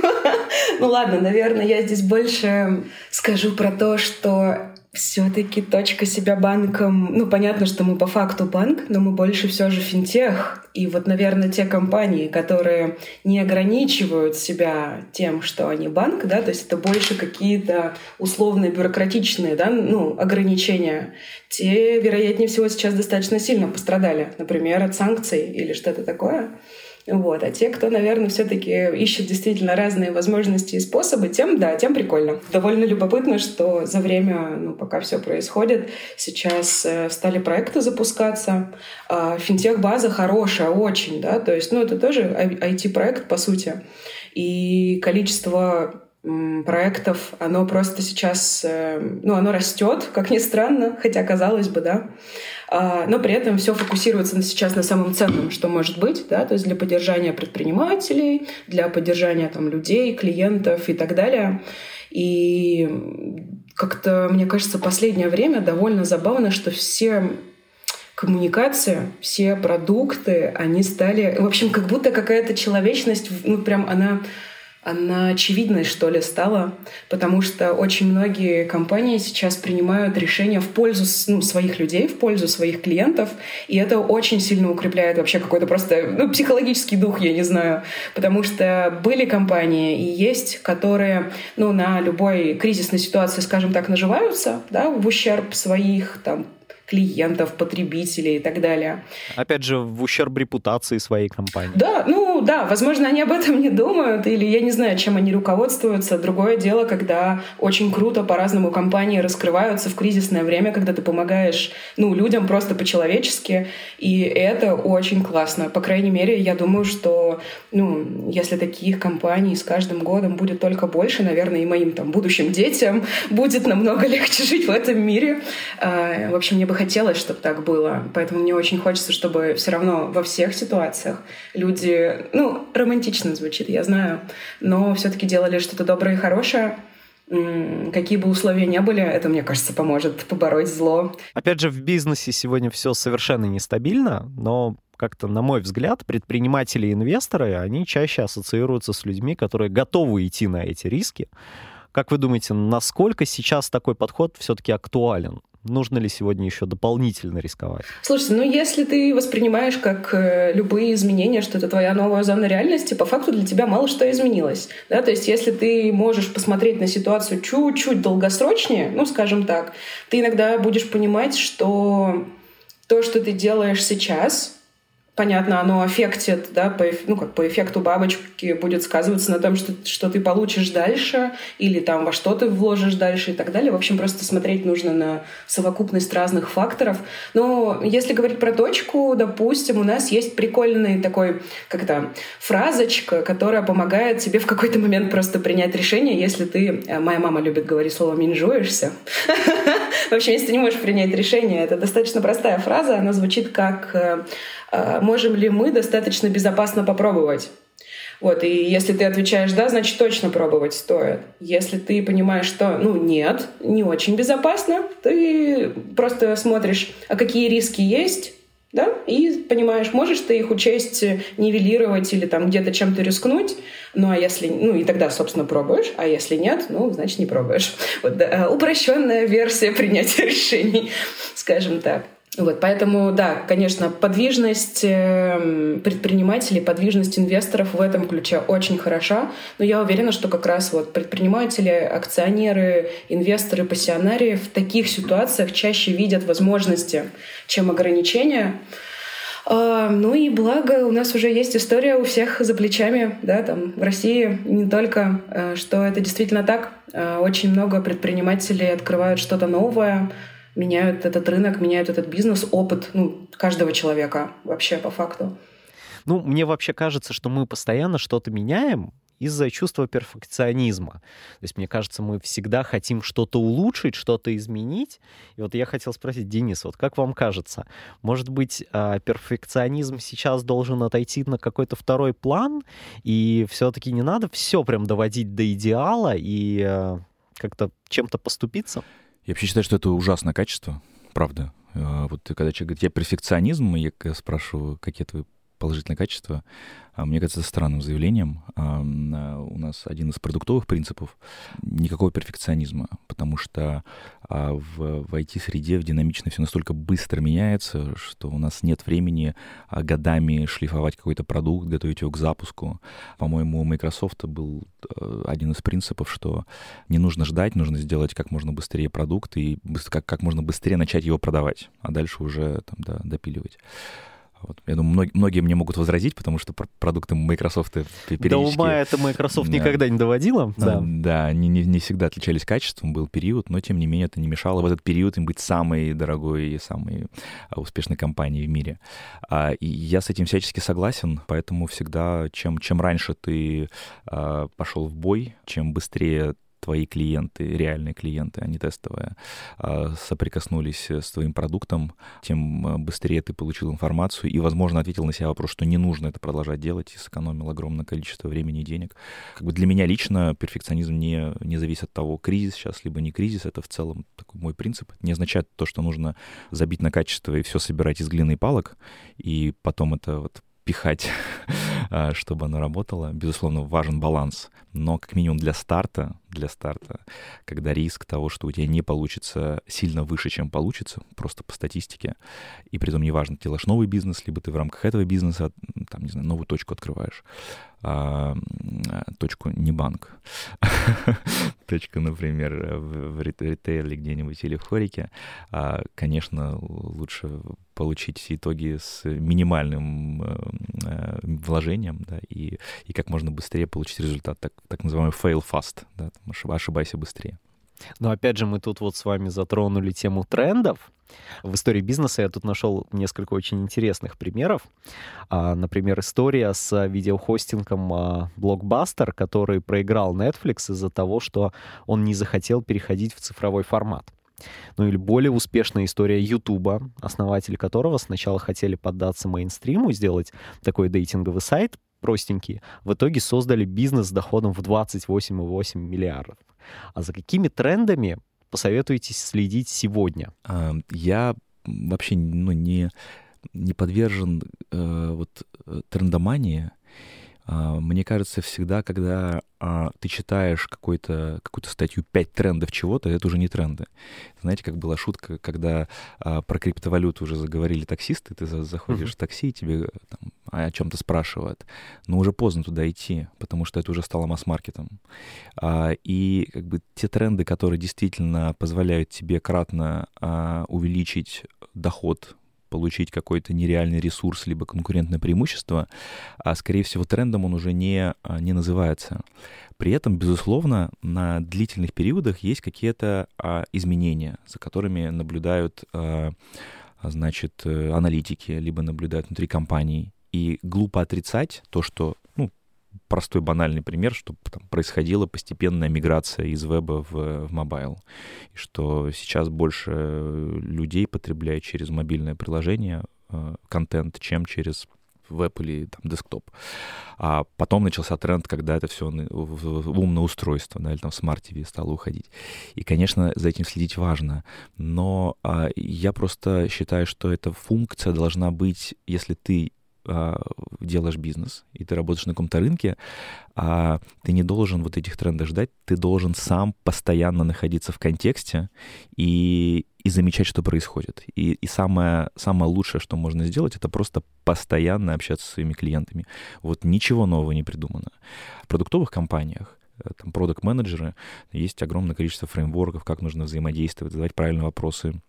Ну ладно, наверное, я здесь больше скажу про то, что все-таки точка себя банком. Ну, понятно, что мы по факту банк, но мы больше все же финтех. И вот, наверное, те компании, которые не ограничивают себя тем, что они банк, да, то есть это больше какие-то условные бюрократичные, да, ну, ограничения, те, вероятнее всего, сейчас достаточно сильно пострадали, например, от санкций или что-то такое. Вот. А те, кто, наверное, все-таки ищет действительно разные возможности и способы, тем, да, тем прикольно. Довольно любопытно, что за время, ну, пока все происходит, сейчас э, стали проекты запускаться. Э, финтех-база хорошая, очень, да, то есть, ну, это тоже IT-проект, по сути. И количество проектов, оно просто сейчас, э, ну, оно растет, как ни странно, хотя казалось бы, да. А, но при этом все фокусируется сейчас на самом ценном, что может быть, да, то есть для поддержания предпринимателей, для поддержания там людей, клиентов и так далее. И как-то, мне кажется, последнее время довольно забавно, что все коммуникации, все продукты, они стали, в общем, как будто какая-то человечность, ну прям она она очевидной, что ли, стала, потому что очень многие компании сейчас принимают решения в пользу ну, своих людей, в пользу своих клиентов, и это очень сильно укрепляет вообще какой-то просто ну, психологический дух, я не знаю, потому что были компании и есть, которые ну, на любой кризисной ситуации, скажем так, наживаются да, в ущерб своих там, клиентов, потребителей и так далее. Опять же, в ущерб репутации своей компании. Да, ну, Ну да, возможно, они об этом не думают, или я не знаю, чем они руководствуются. Другое дело, когда очень круто по-разному компании раскрываются в кризисное время, когда ты помогаешь ну, людям просто по-человечески, и это очень классно. По крайней мере, я думаю, что ну, если таких компаний с каждым годом будет только больше, наверное, и моим там будущим детям будет намного легче жить в этом мире. А, в общем, мне бы хотелось, чтобы так было. Поэтому мне очень хочется, чтобы все равно во всех ситуациях люди, ну, романтично звучит, я знаю, но все-таки делали что-то доброе и хорошее, какие бы условия ни были, это, мне кажется, поможет побороть зло. Опять же, в бизнесе сегодня все совершенно нестабильно, но как-то, на мой взгляд, предприниматели и инвесторы, они чаще ассоциируются с людьми, которые готовы идти на эти риски. Как вы думаете, насколько сейчас такой подход все-таки актуален? Нужно ли сегодня еще дополнительно рисковать? Слушайте, ну если ты воспринимаешь как э, любые изменения, что это твоя новая зона реальности, по факту для тебя мало что изменилось. Да? То есть если ты можешь посмотреть на ситуацию чуть-чуть долгосрочнее, ну скажем так, ты иногда будешь понимать, что то, что ты делаешь сейчас, понятно, оно аффектит, да, по, ну, как по эффекту бабочки будет сказываться на том, что, что ты получишь дальше, или там во что ты вложишь дальше и так далее. В общем, просто смотреть нужно на совокупность разных факторов. Но если говорить про точку, допустим, у нас есть прикольный такой, как это, фразочка, которая помогает тебе в какой-то момент просто принять решение, если ты, э, моя мама любит говорить слово «минжуешься». В общем, если ты не можешь принять решение, это достаточно простая фраза, она звучит как э, можем ли мы достаточно безопасно попробовать. Вот, и если ты отвечаешь «да», значит, точно пробовать стоит. Если ты понимаешь, что, ну, нет, не очень безопасно, ты просто смотришь, а какие риски есть, да, и понимаешь, можешь ты их учесть, нивелировать или там где-то чем-то рискнуть, ну, а если, ну, и тогда, собственно, пробуешь, а если нет, ну, значит, не пробуешь. Вот, да, упрощенная версия принятия решений, скажем так. Вот, поэтому, да, конечно, подвижность эм, предпринимателей, подвижность инвесторов в этом ключе очень хороша, но я уверена, что как раз вот предприниматели, акционеры, инвесторы, пассионарии в таких ситуациях чаще видят возможности, чем ограничения. А, ну и благо у нас уже есть история у всех за плечами, да, там в России не только, э, что это действительно так. Э, очень много предпринимателей открывают что-то новое, меняют этот рынок, меняют этот бизнес, опыт ну, каждого человека вообще по факту. Ну, мне вообще кажется, что мы постоянно что-то меняем, из-за чувства перфекционизма. То есть, мне кажется, мы всегда хотим что-то улучшить, что-то изменить. И вот я хотел спросить, Денис, вот как вам кажется, может быть, а, перфекционизм сейчас должен отойти на какой-то второй план, и все-таки не надо все прям доводить до идеала и а, как-то чем-то поступиться? Я вообще считаю, что это ужасное качество, правда. А, вот когда человек говорит, я перфекционизм, я спрашиваю, какие твои положительные качества, а, мне кажется, странным заявлением. А, у нас один из продуктовых принципов — никакого перфекционизма, потому что а, в, в IT-среде, в динамичной все настолько быстро меняется, что у нас нет времени годами шлифовать какой-то продукт, готовить его к запуску. По-моему, у Microsoft был один из принципов, что не нужно ждать, нужно сделать как можно быстрее продукт и как, как можно быстрее начать его продавать, а дальше уже там, да, допиливать. Вот. Я думаю, многие, многие мне могут возразить, потому что продукты Microsoft периодически... До ума это Microsoft да. никогда не доводила. Да, да они не, не всегда отличались качеством, был период, но тем не менее это не мешало в этот период им быть самой дорогой и самой а, успешной компанией в мире. А, и я с этим всячески согласен, поэтому всегда, чем, чем раньше ты а, пошел в бой, чем быстрее твои клиенты, реальные клиенты, а не тестовые, а, соприкоснулись с твоим продуктом, тем а, быстрее ты получил информацию и, возможно, ответил на себя вопрос, что не нужно это продолжать делать и сэкономил огромное количество времени и денег. Как бы для меня лично перфекционизм не, не зависит от того, кризис сейчас, либо не кризис, это в целом такой мой принцип. Не означает то, что нужно забить на качество и все собирать из глины и палок, и потом это вот пихать, чтобы оно работало. Безусловно, важен баланс, но как минимум для старта, для старта, когда риск того, что у тебя не получится сильно выше, чем получится, просто по статистике, и при этом неважно, ты делаешь новый бизнес, либо ты в рамках этого бизнеса, там, не знаю, новую точку открываешь, а, точку не банк, точку, например, в ритейле где-нибудь или в хорике, а, конечно, лучше получить итоги с минимальным э, вложением, да, и, и как можно быстрее получить результат, так, так называемый fail fast, да, ошибайся быстрее. Но опять же, мы тут вот с вами затронули тему трендов. В истории бизнеса я тут нашел несколько очень интересных примеров. А, например, история с видеохостингом а, Blockbuster, который проиграл Netflix из-за того, что он не захотел переходить в цифровой формат. Ну или более успешная история Ютуба, основатели которого сначала хотели поддаться мейнстриму, сделать такой дейтинговый сайт простенький, в итоге создали бизнес с доходом в 28,8 миллиардов. А за какими трендами посоветуете следить сегодня? А, я вообще ну, не, не подвержен э, вот, э, трендомании. А, мне кажется, всегда, когда а, ты читаешь какую-то какую статью «5 трендов чего-то», это уже не тренды. Знаете, как была шутка, когда а, про криптовалюту уже заговорили таксисты, ты заходишь uh-huh. в такси, и тебе там, о чем-то спрашивают. Но уже поздно туда идти, потому что это уже стало масс-маркетом. А, и как бы те тренды, которые действительно позволяют тебе кратно а, увеличить доход получить какой-то нереальный ресурс либо конкурентное преимущество, а скорее всего трендом он уже не, а, не называется. При этом, безусловно, на длительных периодах есть какие-то а, изменения, за которыми наблюдают а, значит, э, аналитики, либо наблюдают внутри компаний. И глупо отрицать то, что простой банальный пример, что там происходила постепенная миграция из веба в, в мобайл. И что сейчас больше людей потребляет через мобильное приложение э, контент, чем через веб или там десктоп. А потом начался тренд, когда это все в умное устройство, да, или там смарт TV стало уходить. И, конечно, за этим следить важно. Но а, я просто считаю, что эта функция должна быть, если ты а, делаешь бизнес, и ты работаешь на каком-то рынке, а ты не должен вот этих трендов ждать, ты должен сам постоянно находиться в контексте и, и замечать, что происходит. И, и самое, самое лучшее, что можно сделать, это просто постоянно общаться со своими клиентами. Вот ничего нового не придумано. В продуктовых компаниях э, там, продукт-менеджеры, есть огромное количество фреймворков, как нужно взаимодействовать, задавать правильные вопросы,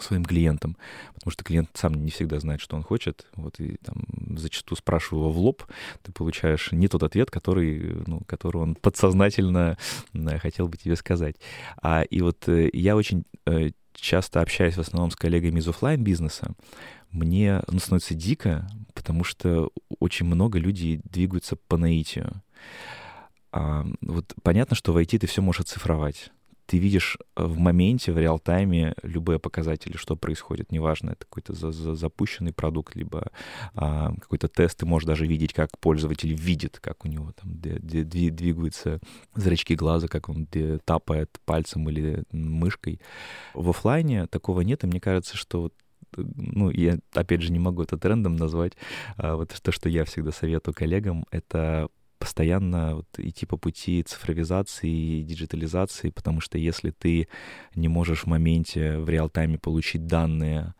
своим клиентам, потому что клиент сам не всегда знает, что он хочет, вот, и там зачастую спрашиваю его в лоб, ты получаешь не тот ответ, который, ну, который он подсознательно да, хотел бы тебе сказать. А, и вот э, я очень э, часто общаюсь в основном с коллегами из офлайн бизнеса мне ну, становится дико, потому что очень много людей двигаются по наитию. А, вот понятно, что в IT ты все можешь оцифровать ты видишь э, в моменте, в реал-тайме любые показатели, что происходит. Неважно, это какой-то за за запущенный продукт, либо а, какой-то тест. Ты можешь даже видеть, как пользователь видит, как у него там двигаются зрачки глаза, как он тапает пальцем или мышкой. В офлайне такого нет, и мне кажется, что ну, я, опять же, не могу это трендом назвать. А вот то, что я всегда советую коллегам, это постоянно вот идти по пути цифровизации и диджитализации, потому что если ты не можешь в моменте, в реал-тайме получить данные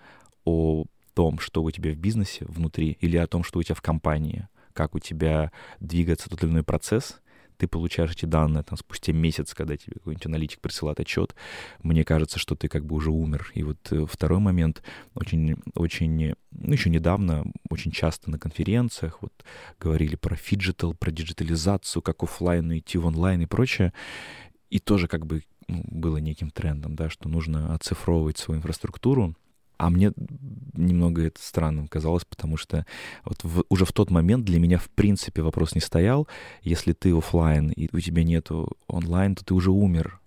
о том, что у тебя в бизнесе внутри, или о том, что у тебя в компании, как у тебя двигается тот или иной процесс, ты получаешь эти данные там, спустя месяц, когда тебе какой-нибудь аналитик присылает отчет, мне кажется, что ты как бы уже умер. И вот э, второй момент, очень, очень, ну, еще недавно, очень часто на конференциях вот говорили про фиджитал, про диджитализацию, как офлайн идти в онлайн и прочее. И тоже как бы ну, было неким трендом, да, что нужно оцифровывать свою инфраструктуру, а мне немного это странным казалось, потому что вот в, уже в тот момент для меня в принципе вопрос не стоял. Если ты офлайн и у тебя нету онлайн, то ты уже умер.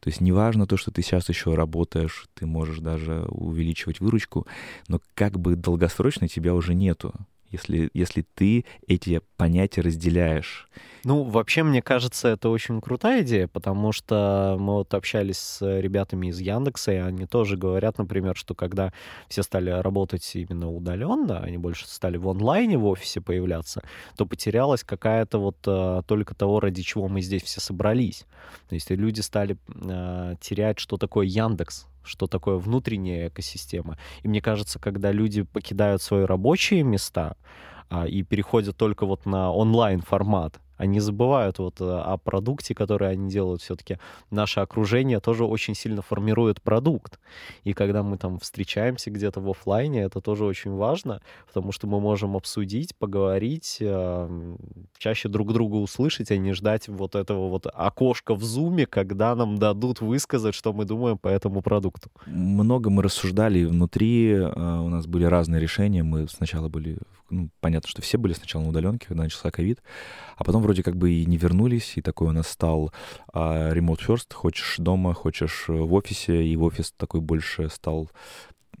То есть неважно то, что ты сейчас еще работаешь, ты можешь даже увеличивать выручку, но как бы долгосрочно тебя уже нету если, если ты эти понятия разделяешь. Ну, вообще, мне кажется, это очень крутая идея, потому что мы вот общались с ребятами из Яндекса, и они тоже говорят, например, что когда все стали работать именно удаленно, они больше стали в онлайне в офисе появляться, то потерялась какая-то вот а, только того, ради чего мы здесь все собрались. То есть люди стали а, терять, что такое Яндекс, что такое внутренняя экосистема. И мне кажется, когда люди покидают свои рабочие места а, и переходят только вот на онлайн формат, Они забывают вот э, о продукте, который они делают. Все-таки наше окружение тоже очень сильно формирует продукт. И когда мы там встречаемся где-то в офлайне, это тоже очень важно, потому что мы можем обсудить, поговорить, э, чаще друг друга услышать, а не ждать вот этого вот окошка в зуме, когда нам дадут высказать, что мы думаем по этому продукту. Много мы рассуждали внутри, э, у нас были разные решения. Мы сначала были, ну, понятно, что все были сначала на удаленке, когда начался ковид, а потом вроде как бы и не вернулись, и такой у нас стал а, remote first, хочешь дома, хочешь в офисе, и в офис такой больше стал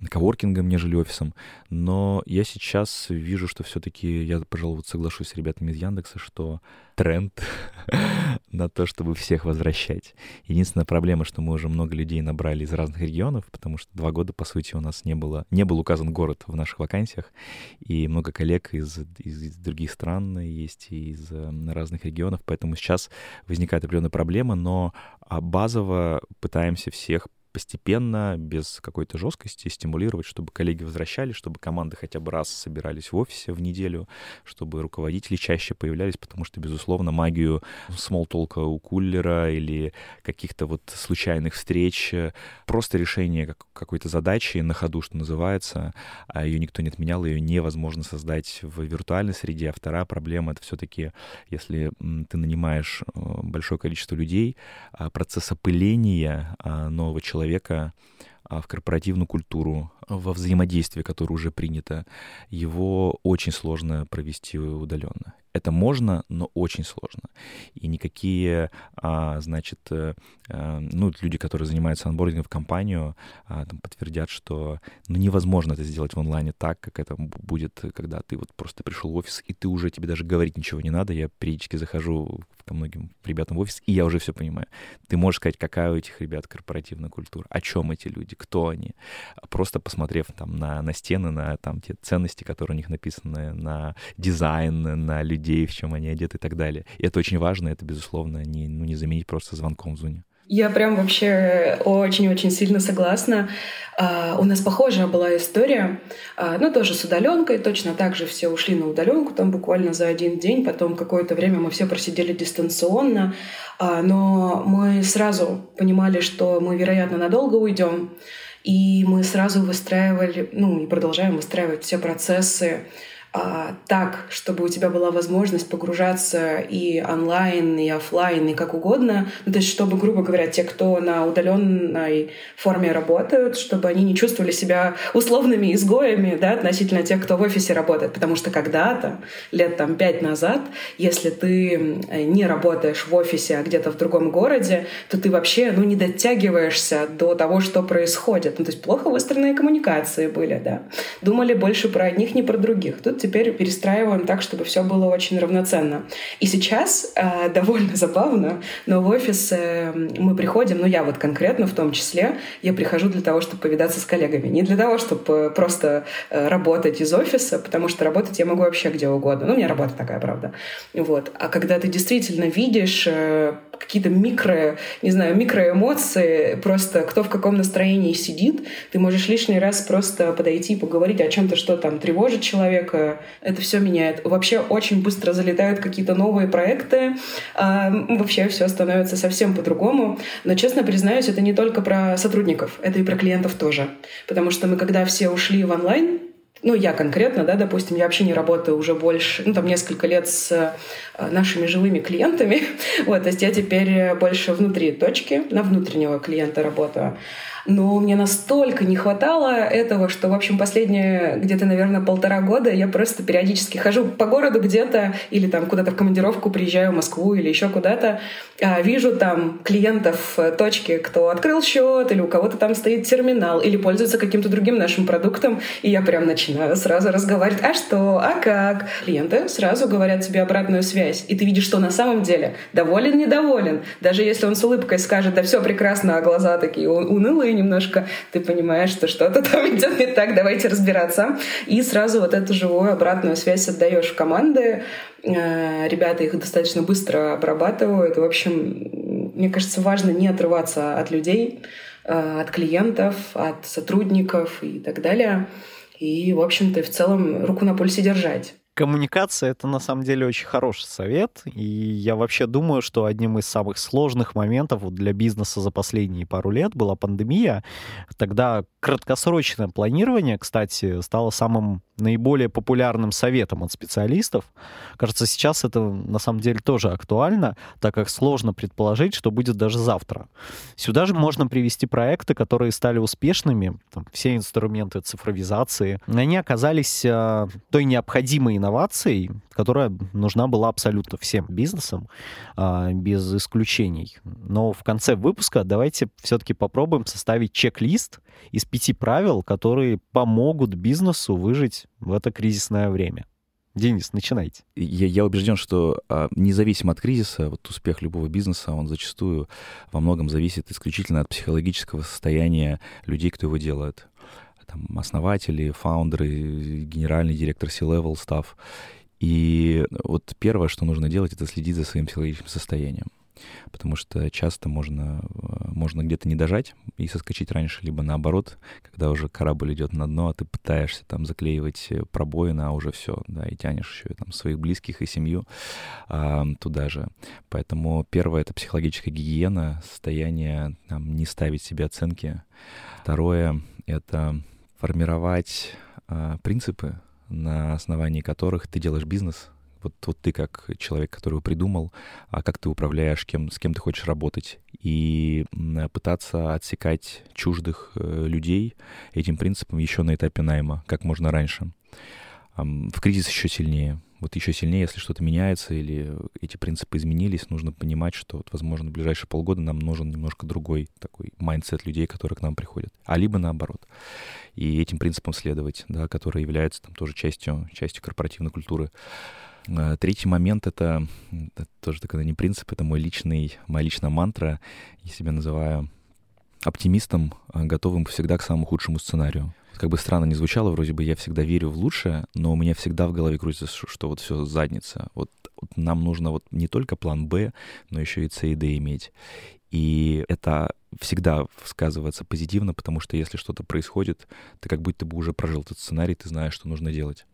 коворкингом, нежели офисом. Но я сейчас вижу, что все-таки я, пожалуй, вот соглашусь с ребятами из Яндекса, что тренд на то, чтобы всех возвращать. Единственная проблема, что мы уже много людей набрали из разных регионов, потому что два года, по сути, у нас не было, не был указан город в наших вакансиях, и много коллег из, из, из других стран есть и из э, разных регионов, поэтому сейчас возникает определенная проблема, но а, базово пытаемся всех постепенно, без какой-то жесткости стимулировать, чтобы коллеги возвращались, чтобы команды хотя бы раз собирались в офисе в неделю, чтобы руководители чаще появлялись, потому что, безусловно, магию смолтолка у кулера или каких-то вот случайных встреч, просто решение какой-то задачи на ходу, что называется, а ее никто не отменял, ее невозможно создать в виртуальной среде. А вторая проблема — это все-таки, если ты нанимаешь э, большое количество людей, а процесс опыления а, нового человека человека в корпоративную культуру, во взаимодействие, которое уже принято, его очень сложно провести удаленно. Это можно, но очень сложно. И никакие, а, значит, а, ну, люди, которые занимаются анбордингом в компанию, а, там, подтвердят, что ну, невозможно это сделать в онлайне так, как это будет, когда ты вот просто пришел в офис, и ты уже, тебе даже говорить ничего не надо. Я периодически захожу ко многим ребятам в офис, и я уже все понимаю. Ты можешь сказать, какая у этих ребят корпоративная культура, о чем эти люди, кто они. Просто посмотрев там на, на стены, на там те ценности, которые у них написаны, на дизайн, на людей, в чем они одеты и так далее. И это очень важно, это, безусловно, не, ну, не заменить просто звонком в Зуне. Я прям вообще очень-очень сильно согласна. Uh, у нас похожая была история, uh, ну тоже с удаленкой, точно так же все ушли на удаленку, там буквально за один день, потом какое-то время мы все просидели дистанционно, uh, но мы сразу понимали, что мы, вероятно, надолго уйдем, и мы сразу выстраивали, ну и продолжаем выстраивать все процессы, а, так, чтобы у тебя была возможность погружаться и онлайн, и офлайн, и как угодно. Ну, то есть, чтобы, грубо говоря, те, кто на удаленной форме работают, чтобы они не чувствовали себя условными изгоями да, относительно тех, кто в офисе работает. Потому что когда-то, лет там пять назад, если ты не работаешь в офисе, а где-то в другом городе, то ты вообще ну, не дотягиваешься до того, что происходит. Ну, то есть плохо выстроенные коммуникации были, да. Думали больше про одних, не про других. Тут теперь перестраиваем так, чтобы все было очень равноценно. И сейчас э, довольно забавно, но в офис э, мы приходим, ну я вот конкретно в том числе, я прихожу для того, чтобы повидаться с коллегами, не для того, чтобы просто э, работать из офиса, потому что работать я могу вообще где угодно. Ну, у меня работа такая, правда. Вот. А когда ты действительно видишь э, какие-то микро, не знаю, микроэмоции, просто кто в каком настроении сидит, ты можешь лишний раз просто подойти и поговорить о чем-то, что там тревожит человека. Это все меняет. Вообще очень быстро залетают какие-то новые проекты. А, вообще все становится совсем по-другому. Но, честно признаюсь, это не только про сотрудников, это и про клиентов тоже. Потому что мы, когда все ушли в онлайн, ну, я конкретно, да, допустим, я вообще не работаю уже больше, ну, там, несколько лет с э, нашими живыми клиентами, вот, то есть я теперь больше внутри точки, на внутреннего клиента работаю. Но мне настолько не хватало этого, что, в общем, последние где-то, наверное, полтора года я просто периодически хожу по городу где-то или там куда-то в командировку приезжаю в Москву или еще куда-то, а, вижу там клиентов э, точки, кто открыл счет или у кого-то там стоит терминал или пользуется каким-то другим нашим продуктом, и я прям начинаю сразу разговаривать, а что, а как? Клиенты сразу говорят тебе обратную связь, и ты видишь, что на самом деле доволен, недоволен. Даже если он с улыбкой скажет, да все прекрасно, а глаза такие унылые, немножко, ты понимаешь, что что-то там идет не так, давайте разбираться. И сразу вот эту живую обратную связь отдаешь в команды. Э, ребята их достаточно быстро обрабатывают. В общем, мне кажется, важно не отрываться от людей, э, от клиентов, от сотрудников и так далее. И, в общем-то, в целом руку на пульсе держать. Коммуникация — это на самом деле очень хороший совет, и я вообще думаю, что одним из самых сложных моментов для бизнеса за последние пару лет была пандемия. Тогда краткосрочное планирование, кстати, стало самым наиболее популярным советом от специалистов. Кажется, сейчас это на самом деле тоже актуально, так как сложно предположить, что будет даже завтра. Сюда же можно привести проекты, которые стали успешными, там, все инструменты цифровизации. Они оказались э, той необходимой инновацией, которая нужна была абсолютно всем бизнесам, э, без исключений. Но в конце выпуска давайте все-таки попробуем составить чек-лист из пяти правил, которые помогут бизнесу выжить в это кризисное время. Денис, начинайте. Я, я убежден, что а, независимо от кризиса, вот успех любого бизнеса, он зачастую во многом зависит исключительно от психологического состояния людей, кто его делает. Там, основатели, фаундеры, генеральный директор C-level, став. И вот первое, что нужно делать, это следить за своим психологическим состоянием потому что часто можно, э, можно где-то не дожать и соскочить раньше, либо наоборот, когда уже корабль идет на дно, а ты пытаешься там заклеивать э, пробоины, а уже все, да, и тянешь еще там своих близких и семью а, туда же. Поэтому первое — это психологическая гигиена, состояние там, не ставить себе оценки. Второе — это формировать а, принципы, на основании которых ты делаешь бизнес, вот, вот ты как человек, который его придумал, а как ты управляешь, кем, с кем ты хочешь работать, и пытаться отсекать чуждых э, людей этим принципом еще на этапе найма, как можно раньше. В кризис еще сильнее. Вот еще сильнее, если что-то меняется или эти принципы изменились, нужно понимать, что, вот, возможно, в ближайшие полгода нам нужен немножко другой такой майндсет людей, которые к нам приходят. А либо наоборот. И этим принципам следовать, да, которые являются там тоже частью, частью корпоративной культуры. Э, третий момент это, тоже такой не принцип, это мой личный, моя личная мантра. Я себя называю оптимистом, э, готовым всегда к самому худшему сценарию. Как бы странно не звучало, вроде бы я всегда верю в лучшее, но у меня всегда в голове крутится, что вот все задница. Вот, вот нам нужно вот не только план Б, но еще и С и Д иметь. И это всегда сказывается позитивно, потому что если что-то происходит, ты как будто бы уже прожил этот сценарий, ты знаешь, что нужно делать.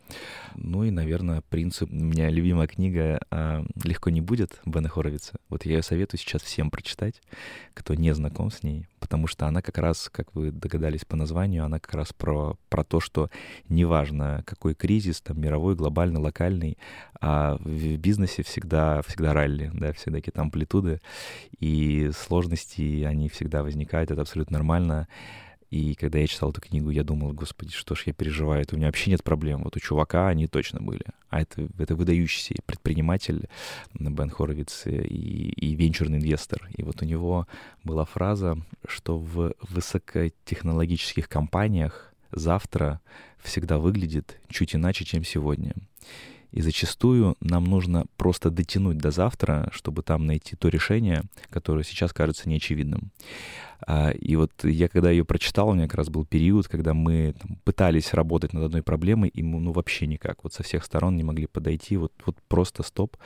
Ну и, наверное, принцип... У меня любимая книга а, «Легко не будет» Бена Хоровица. Вот я ее советую сейчас всем прочитать, кто не знаком с ней, потому что она как раз, как вы догадались по названию, она как раз про, про то, что неважно, какой кризис, там, мировой, глобальный, локальный, а в бизнесе всегда, всегда ралли, да, всегда какие-то амплитуды, и сложности, они всегда возникают, это абсолютно нормально. И когда я читал эту книгу, я думал, господи, что ж я переживаю, это у меня вообще нет проблем. Вот у чувака они точно были. А это, это выдающийся предприниматель Бен Хоровиц и, и венчурный инвестор. И вот у него была фраза, что в высокотехнологических компаниях завтра всегда выглядит чуть иначе, чем сегодня. И зачастую нам нужно просто дотянуть до завтра, чтобы там найти то решение, которое сейчас кажется неочевидным. А, и вот я, когда ее прочитал, у меня как раз был период, когда мы там, пытались работать над одной проблемой, и мы ну, вообще никак, вот со всех сторон не могли подойти, вот, вот просто стоп.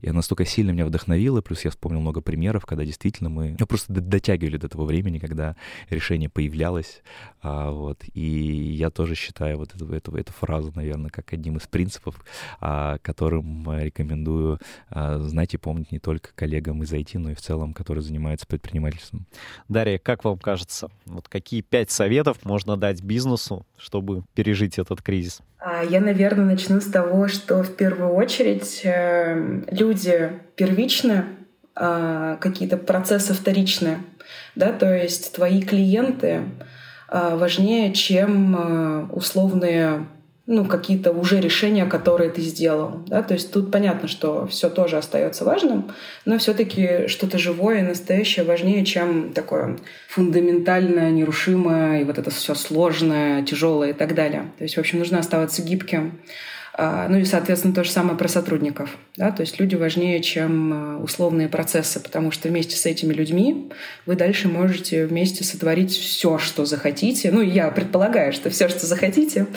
И она настолько сильно меня вдохновила, плюс я вспомнил много примеров, когда действительно мы ну, просто дотягивали до того времени, когда решение появлялось. А, вот. И я тоже считаю вот эту, эту, эту фразу, наверное, как одним из принципов, а, которым рекомендую знать и помнить не только коллегам из IT, но и в целом, которые занимаются предпринимательством. Дарья, Дарья, как вам кажется, вот какие пять советов можно дать бизнесу, чтобы пережить этот кризис? А, я, наверное, начну с того, что в первую очередь э, люди первичны, а, какие-то процессы вторичные, да, то есть твои клиенты а, важнее, чем условные ну, какие-то уже решения, которые ты сделал. Да? То есть тут понятно, что все тоже остается важным, но все-таки что-то живое, настоящее важнее, чем такое фундаментальное, нерушимое, и вот это все сложное, тяжелое и так далее. То есть, в общем, нужно оставаться гибким. А, ну и, соответственно, то же самое про сотрудников. Да? То есть люди важнее, чем а, условные процессы, потому что вместе с этими людьми вы дальше можете вместе сотворить все, что захотите. Ну, я предполагаю, что все, что захотите.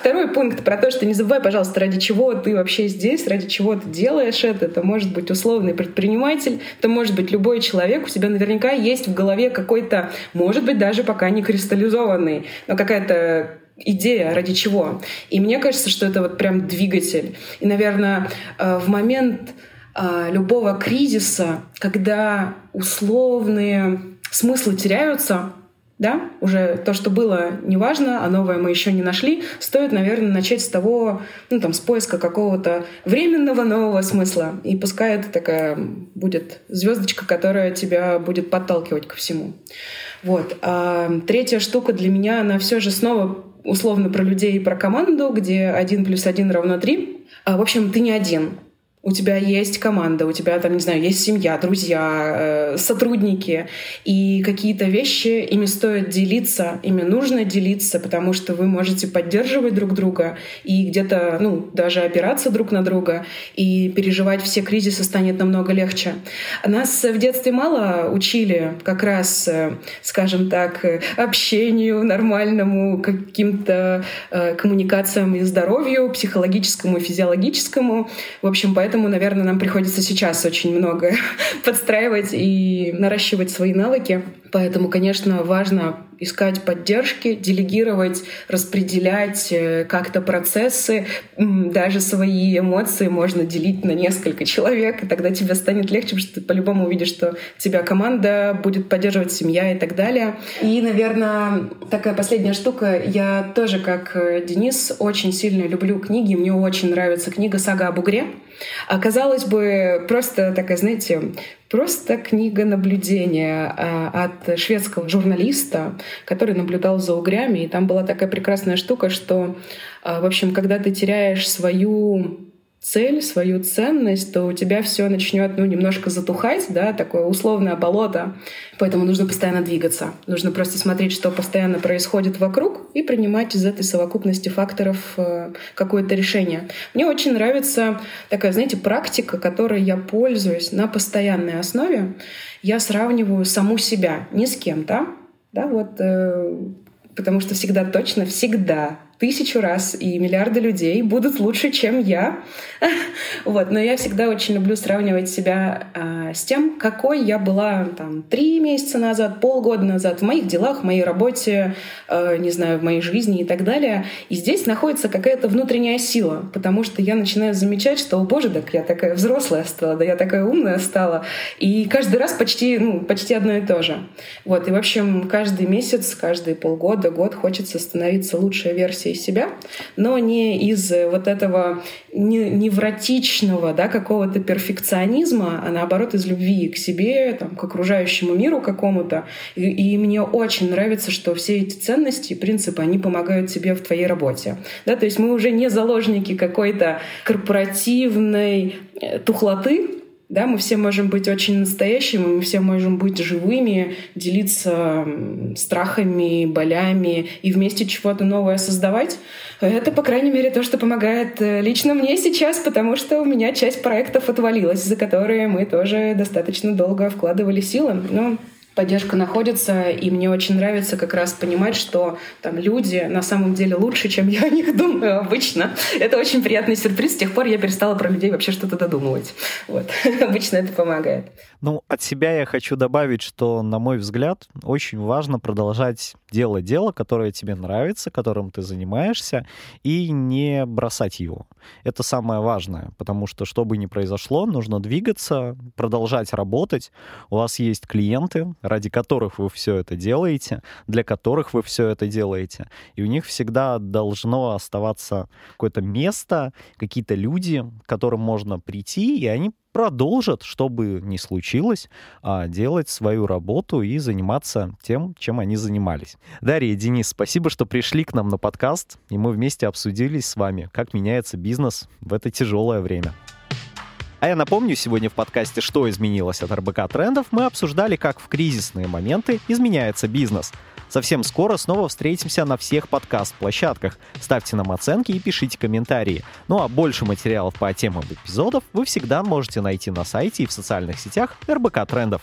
Второй пункт про то, что не забывай, пожалуйста, ради чего ты вообще здесь, ради чего ты делаешь это. Это может быть условный предприниматель, это может быть любой человек. У тебя наверняка есть в голове какой-то, может быть, даже пока не кристаллизованный, но какая-то идея, ради чего. И мне кажется, что это вот прям двигатель. И, наверное, э, в момент э, любого кризиса, когда условные смыслы теряются, да, уже то, что было, неважно, а новое мы еще не нашли, стоит, наверное, начать с того, ну, там, с поиска какого-то временного нового смысла. И пускай это такая будет звездочка, которая тебя будет подталкивать ко всему. Вот. А третья штука для меня, она все же снова условно про людей и про команду, где один плюс один равно три. А, в общем, ты не один у тебя есть команда, у тебя там, не знаю, есть семья, друзья, э, сотрудники, и какие-то вещи, ими стоит делиться, ими нужно делиться, потому что вы можете поддерживать друг друга и где-то, ну, даже опираться друг на друга, и переживать все кризисы станет намного легче. Нас в детстве мало учили как раз, э, скажем так, общению нормальному, каким-то э, коммуникациям и здоровью, психологическому физиологическому. В общем, поэтому поэтому, наверное, нам приходится сейчас очень много подстраивать и наращивать свои навыки. Поэтому, конечно, важно искать поддержки, делегировать, распределять э, как-то процессы. Даже свои эмоции можно делить на несколько человек, и тогда тебе станет легче, потому что ты по-любому увидишь, что тебя команда будет поддерживать, семья и так далее. И, наверное, такая последняя штука. Я тоже, как э, Денис, очень сильно люблю книги. Мне очень нравится книга «Сага об Угре». Оказалось бы, просто такая, знаете, просто книга наблюдения а, от шведского журналиста, который наблюдал за угрями. И там была такая прекрасная штука, что, а, в общем, когда ты теряешь свою цель, свою ценность, то у тебя все начнет ну, немножко затухать, да, такое условное болото. Поэтому нужно постоянно двигаться. Нужно просто смотреть, что постоянно происходит вокруг, и принимать из этой совокупности факторов э, какое-то решение. Мне очень нравится такая, знаете, практика, которой я пользуюсь на постоянной основе. Я сравниваю саму себя не с кем-то, да, вот, э, потому что всегда точно, всегда тысячу раз и миллиарды людей будут лучше, чем я. вот. Но я всегда очень люблю сравнивать себя э, с тем, какой я была там три месяца назад, полгода назад в моих делах, в моей работе, э, не знаю, в моей жизни и так далее. И здесь находится какая-то внутренняя сила, потому что я начинаю замечать, что, о боже, так я такая взрослая стала, да я такая умная стала. И каждый раз почти, ну, почти одно и то же. Вот. И, в общем, каждый месяц, каждые полгода, год хочется становиться лучшей версией версией себя, но не из вот этого невротичного да, какого-то перфекционизма, а наоборот из любви к себе, там, к окружающему миру какому-то. И, и мне очень нравится, что все эти ценности и принципы, они помогают тебе в твоей работе. Да, то есть мы уже не заложники какой-то корпоративной э, тухлоты, да, мы все можем быть очень настоящими, мы все можем быть живыми, делиться страхами, болями и вместе чего-то новое создавать. Это, по крайней мере, то, что помогает э, лично мне сейчас, потому что у меня часть проектов отвалилась, за которые мы тоже достаточно долго вкладывали силы. Но поддержка находится, и мне очень нравится как раз понимать, что там люди на самом деле лучше, чем я о них думаю обычно. Это очень приятный сюрприз. С тех пор я перестала про людей вообще что-то додумывать. Вот. Обычно это помогает. Ну, от себя я хочу добавить, что, на мой взгляд, очень важно продолжать делать дело, которое тебе нравится, которым ты занимаешься, и не бросать его. Это самое важное, потому что, что бы ни произошло, нужно двигаться, продолжать работать. У вас есть клиенты, ради которых вы все это делаете, для которых вы все это делаете. И у них всегда должно оставаться какое-то место, какие-то люди, к которым можно прийти, и они продолжат, что бы ни случилось, а, делать свою работу и заниматься тем, чем они занимались. Дарья и Денис, спасибо, что пришли к нам на подкаст, и мы вместе обсудили с вами, как меняется бизнес в это тяжелое время. А я напомню, сегодня в подкасте «Что изменилось от РБК трендов» мы обсуждали, как в кризисные моменты изменяется бизнес — Совсем скоро снова встретимся на всех подкаст-площадках. Ставьте нам оценки и пишите комментарии. Ну а больше материалов по темам эпизодов вы всегда можете найти на сайте и в социальных сетях РБК Трендов.